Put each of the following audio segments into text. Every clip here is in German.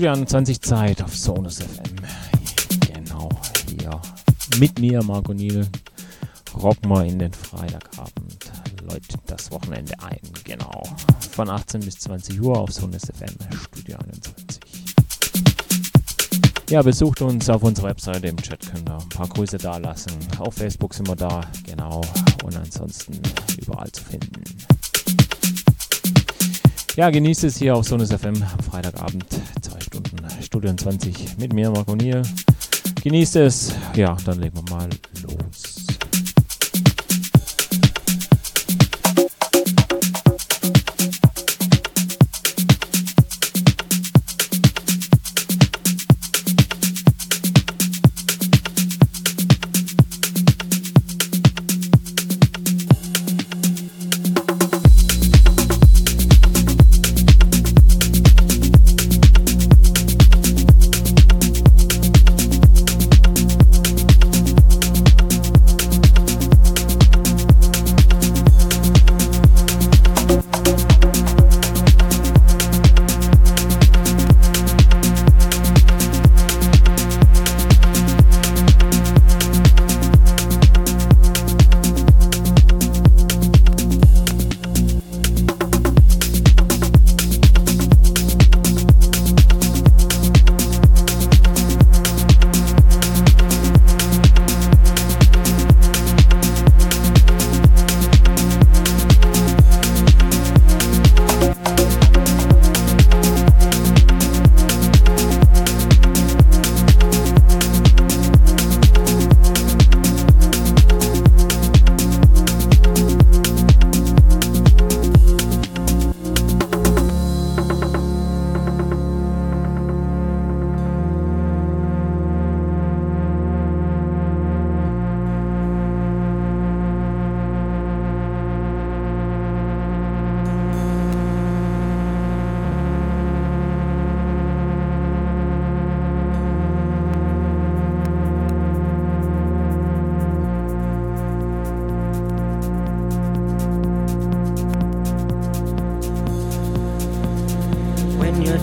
Studio 21 Zeit auf Sonus FM. Genau, hier mit mir, Marco Niel. Rocken wir in den Freitagabend. Läutet das Wochenende ein. Genau. Von 18 bis 20 Uhr auf Sonus FM, Studio 21. Ja, besucht uns auf unserer Webseite im Chat, könnt ihr ein paar Grüße da lassen. Auf Facebook sind wir da, genau. Und ansonsten überall zu finden. Ja, genießt es hier auf Sonus FM am Freitagabend, Studio 20 mit mir, Marco Nier. Genießt es. Ja, dann legen wir mal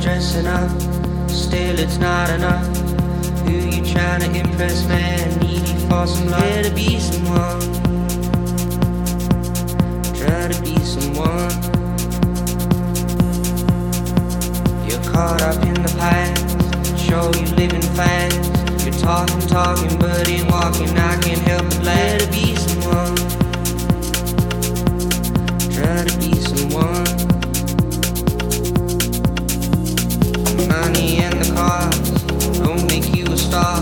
dressing up, still it's not enough. Who you trying to impress, man? Needy for some love. Try to be someone. Try to be someone. You're caught up in the past. Show you living fast. You're talking, talking, but ain't walking. I can't help but let to be someone. Try to be someone. money and the cars don't make you a star.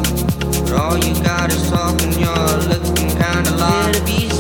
All you got is talking, you're looking kinda lost.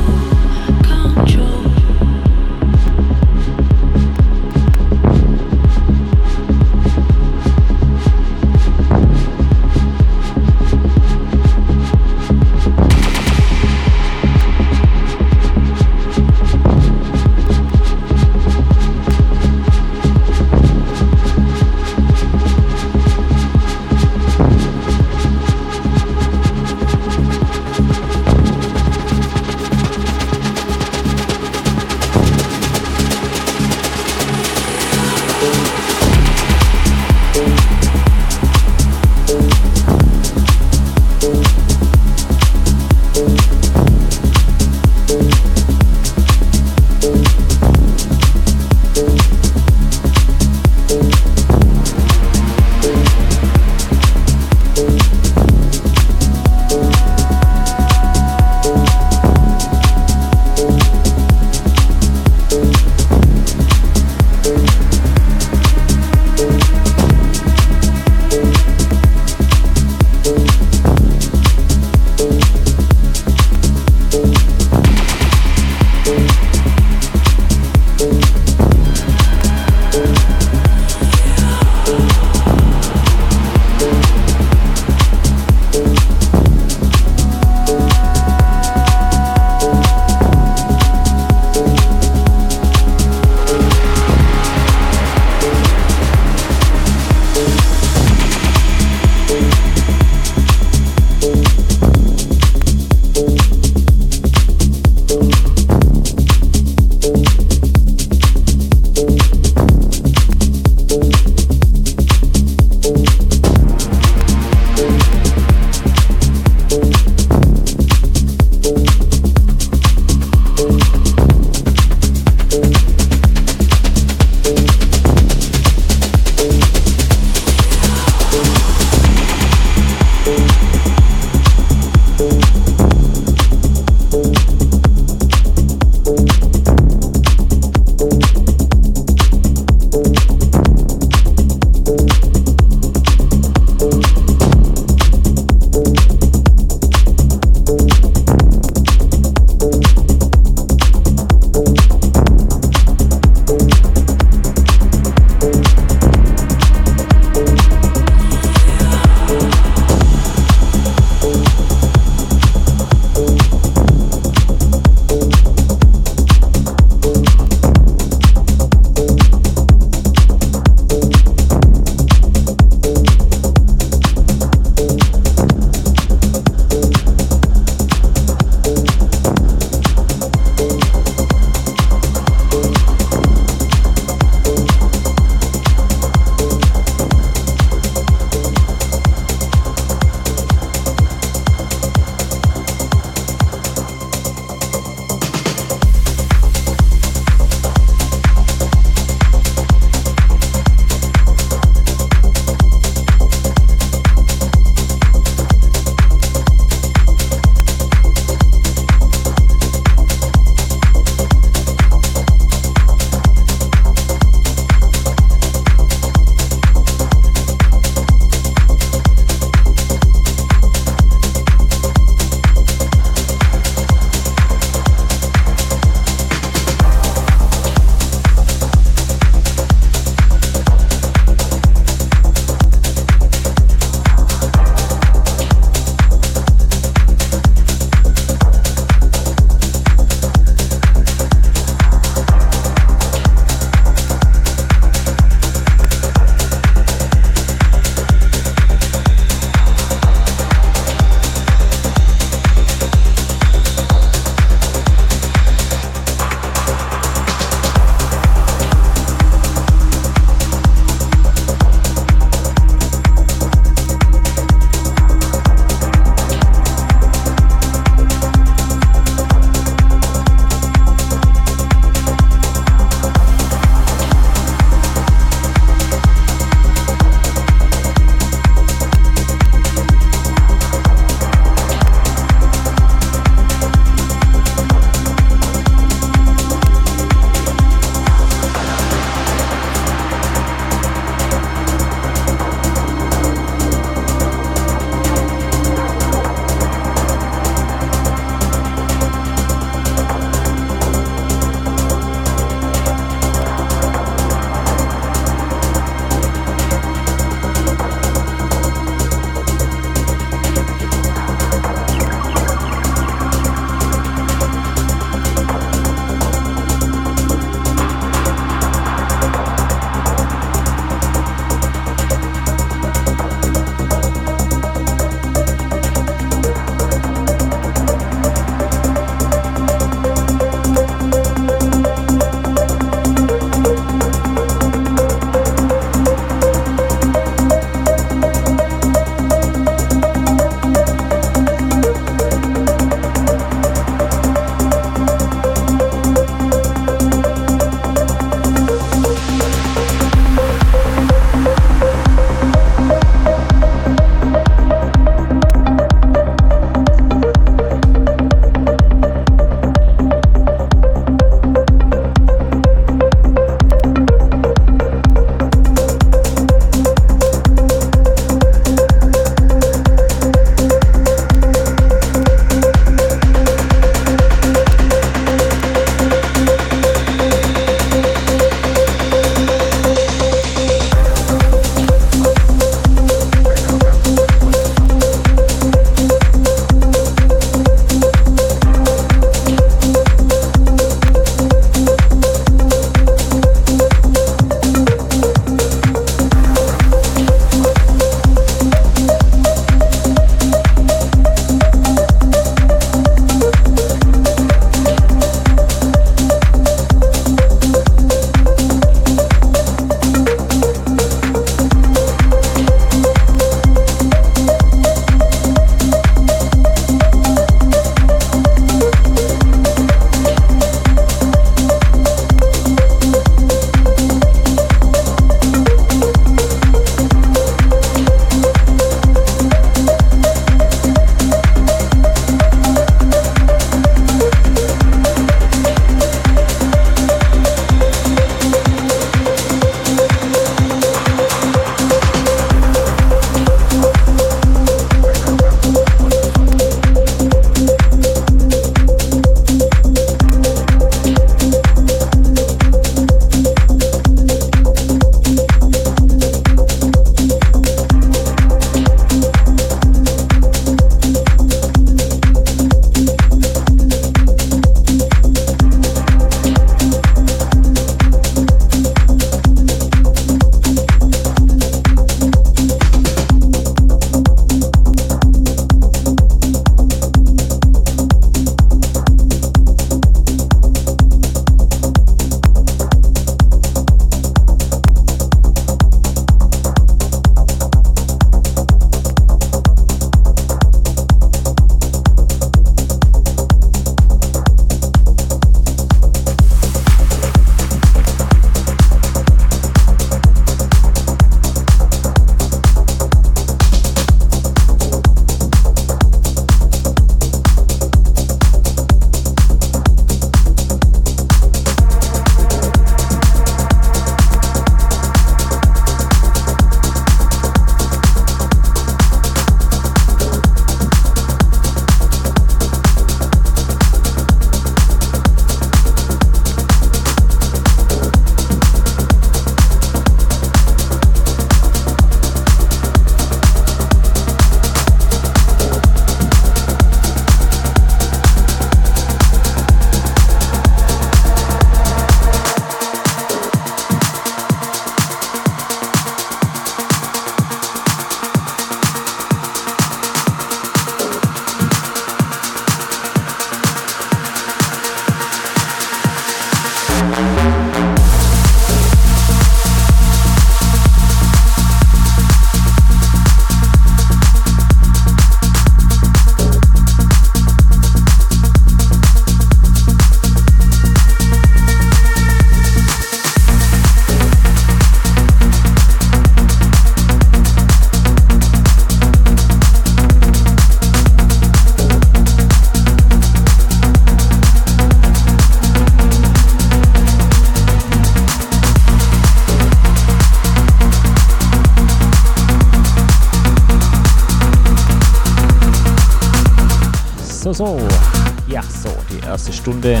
Stunde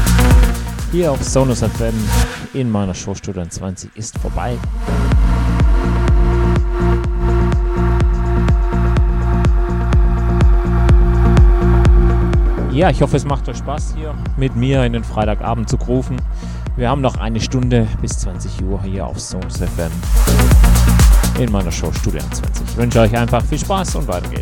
hier auf Sonus FM in meiner Show Student 20 ist vorbei. Ja, ich hoffe, es macht euch Spaß hier mit mir in den Freitagabend zu rufen. Wir haben noch eine Stunde bis 20 Uhr hier auf Sonus FM in meiner Show Student 20. Ich wünsche euch einfach viel Spaß und weiter geht's.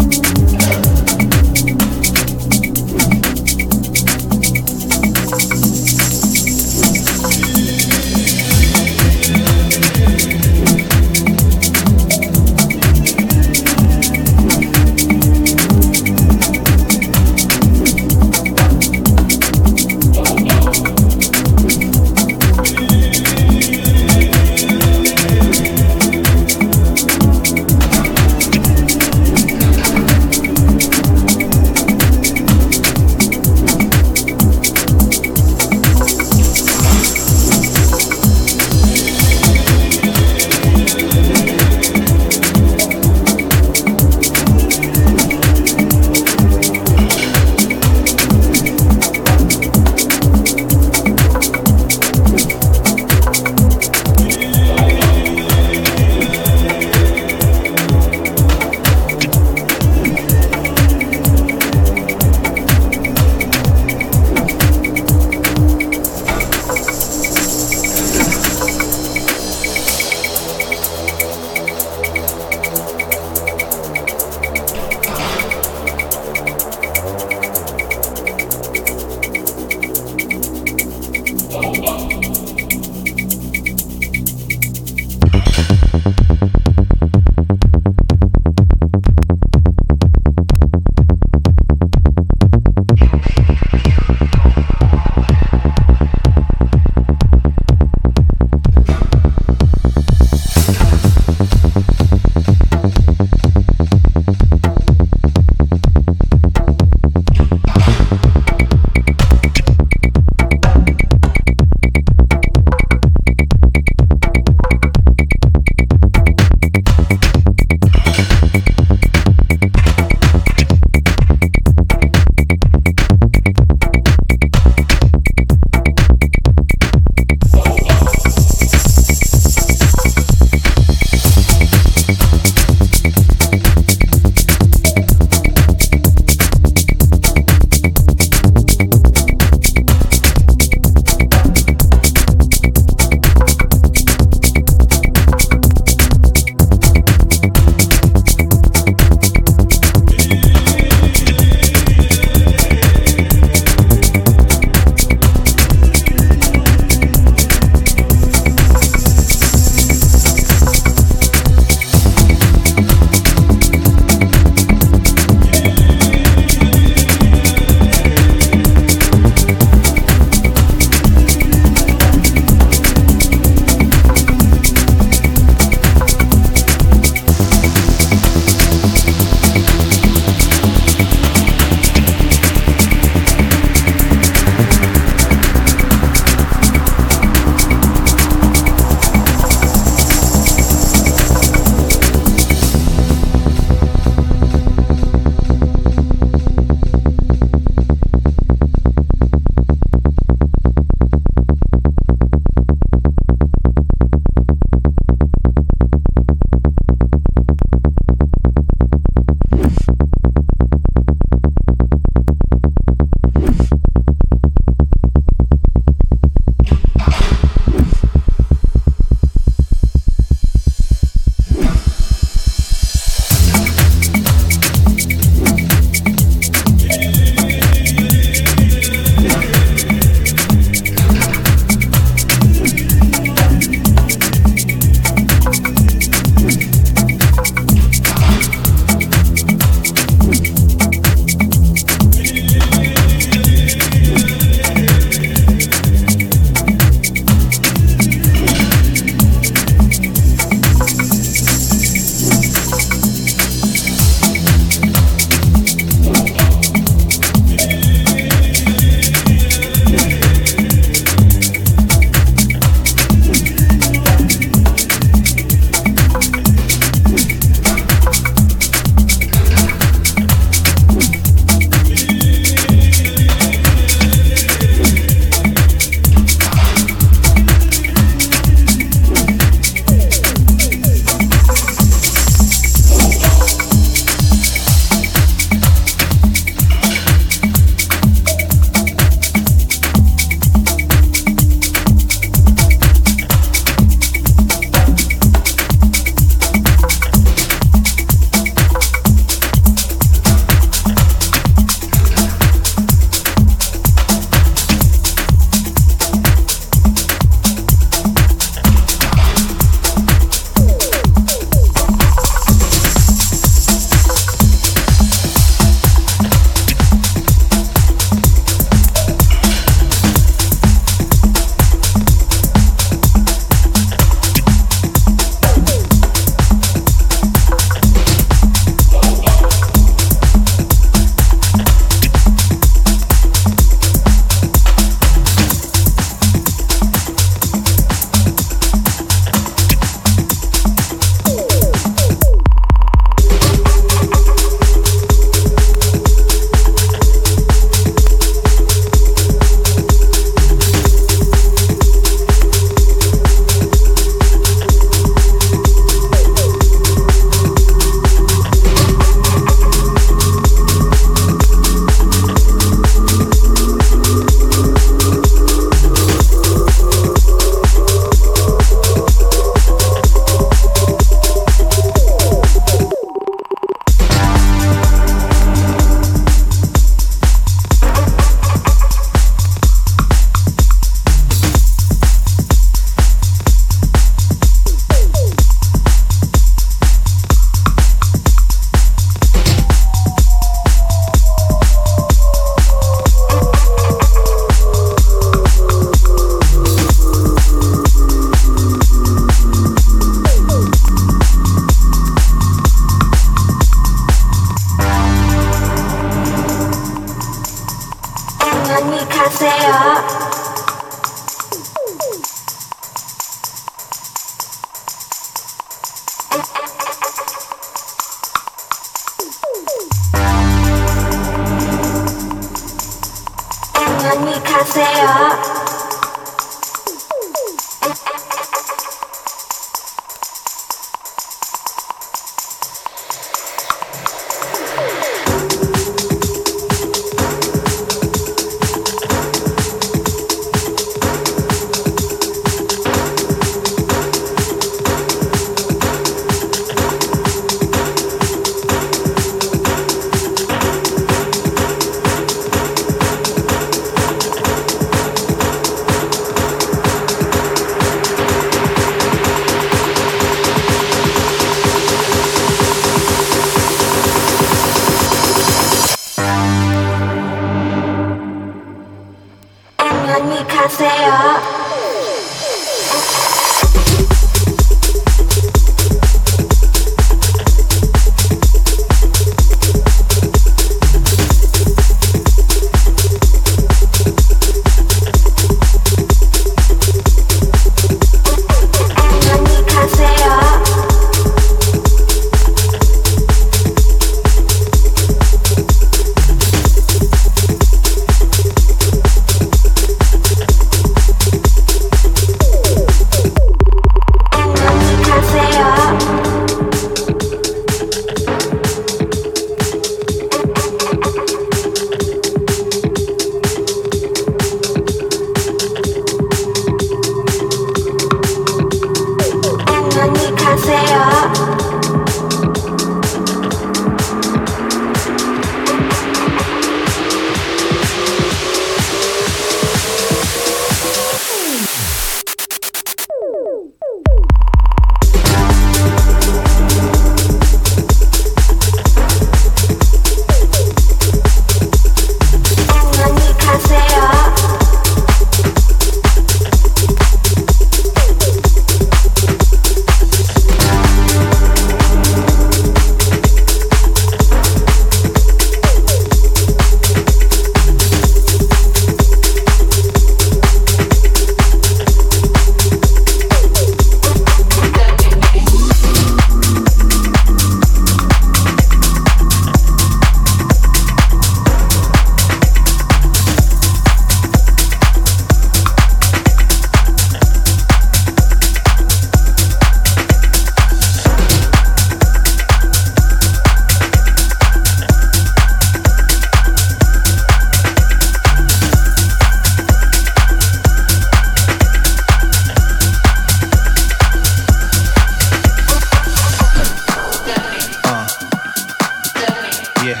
Yeah.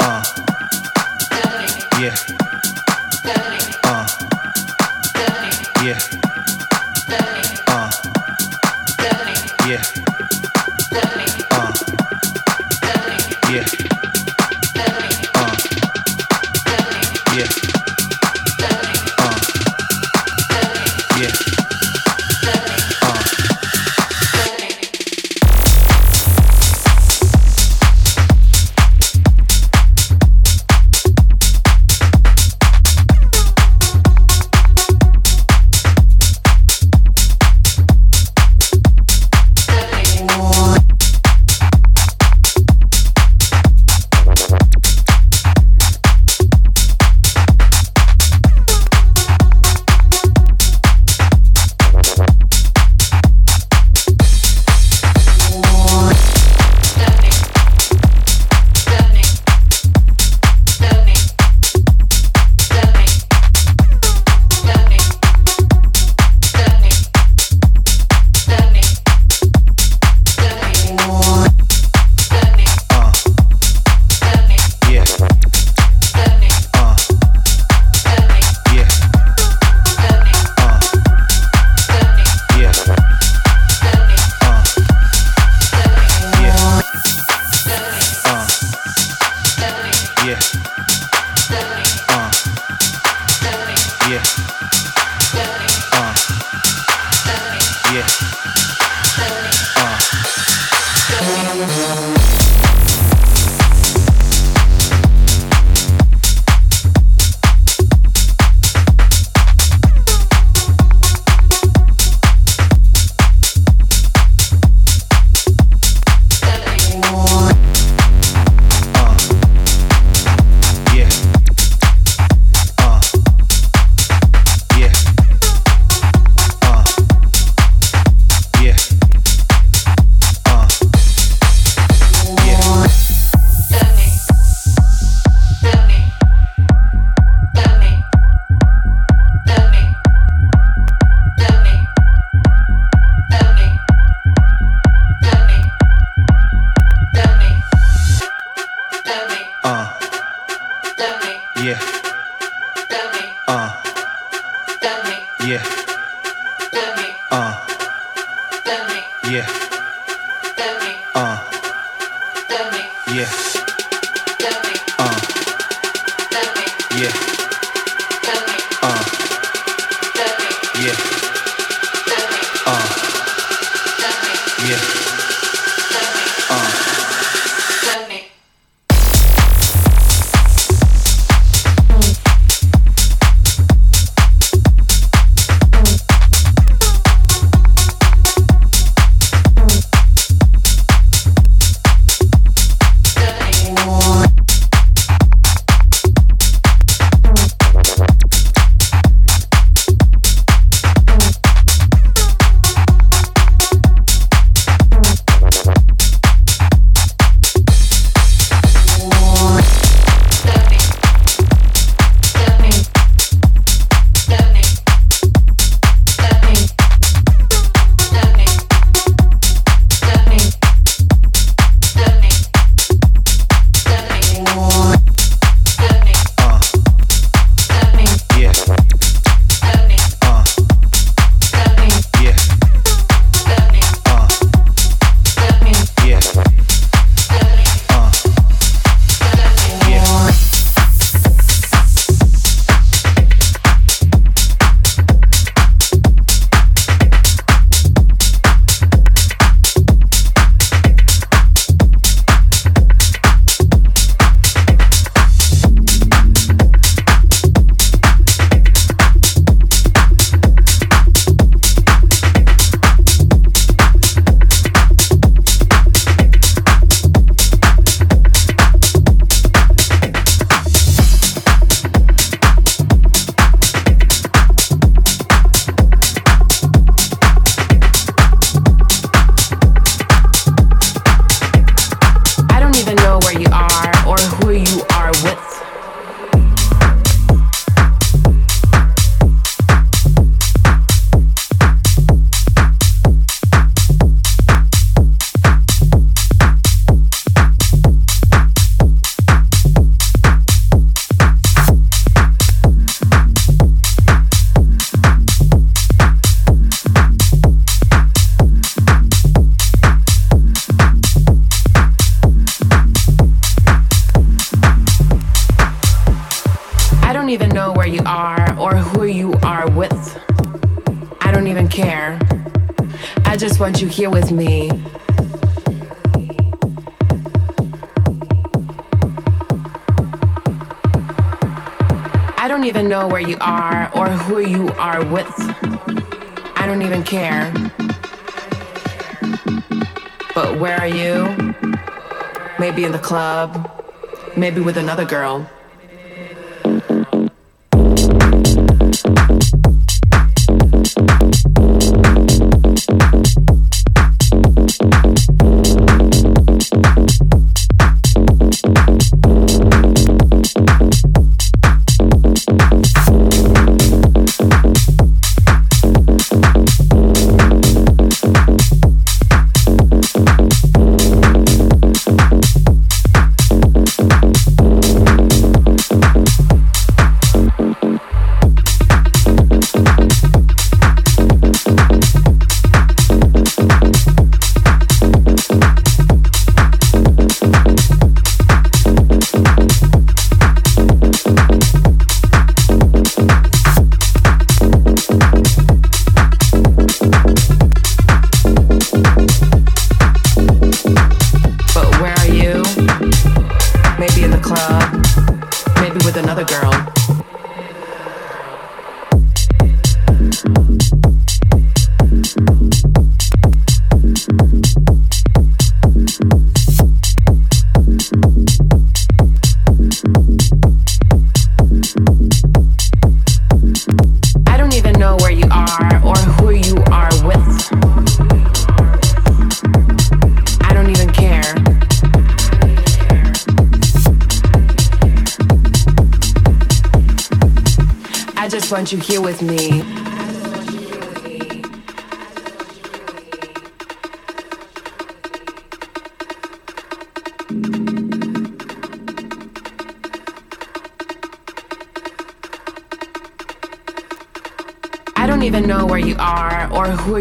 Uh. Yeah.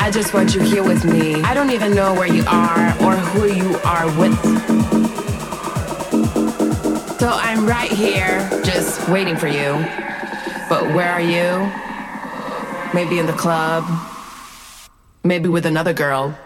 I just want you here with me. I don't even know where you are or who you are with. So I'm right here, just waiting for you. But where are you? Maybe in the club. Maybe with another girl.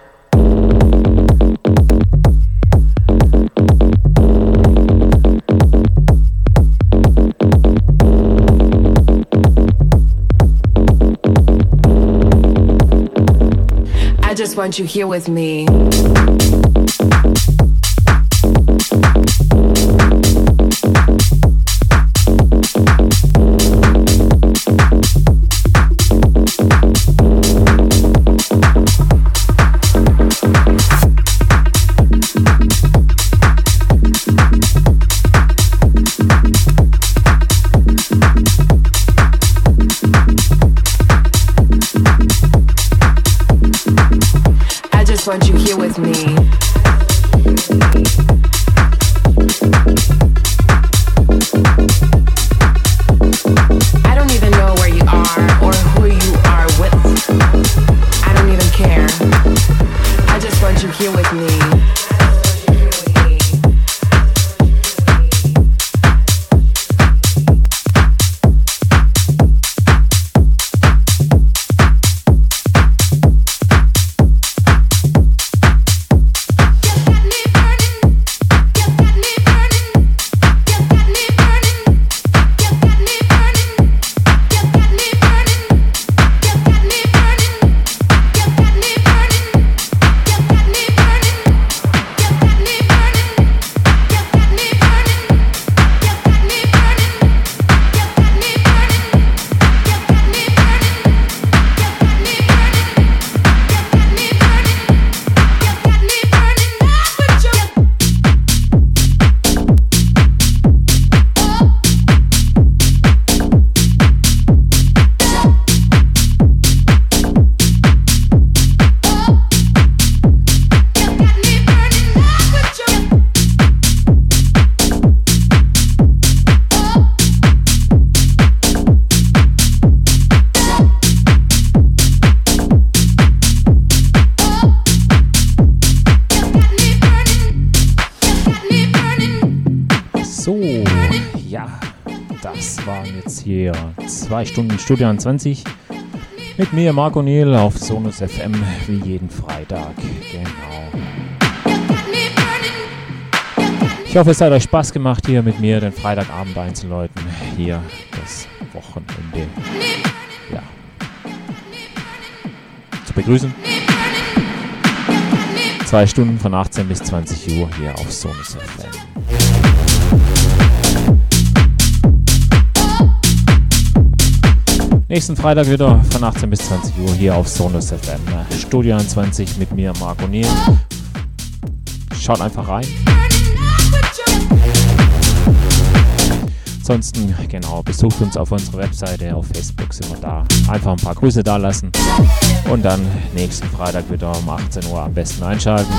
Just want you here with me. With me. Zwei Stunden Studio 20 mit mir, Marco Niel, auf Sonus FM wie jeden Freitag. Genau. Ich hoffe, es hat euch Spaß gemacht, hier mit mir den Freitagabend einzuläuten. Hier das Wochenende ja, zu begrüßen. Zwei Stunden von 18 bis 20 Uhr hier auf Sonus FM. Nächsten Freitag wieder von 18 bis 20 Uhr hier auf Sonus FM. Studio 21 mit mir, Marco Niel. Schaut einfach rein. Ansonsten, genau, besucht uns auf unserer Webseite, auf Facebook sind wir da. Einfach ein paar Grüße da lassen. Und dann nächsten Freitag wieder um 18 Uhr am besten einschalten.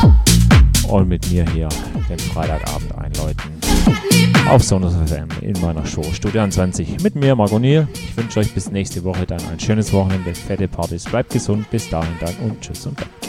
Und mit mir hier den Freitagabend einläuten. Auf Sonus FM in meiner Show Studio 20 mit mir, Marco Niel. Ich wünsche euch bis nächste Woche dann ein schönes Wochenende, fette Partys. Bleibt gesund, bis dahin dann und tschüss und dann.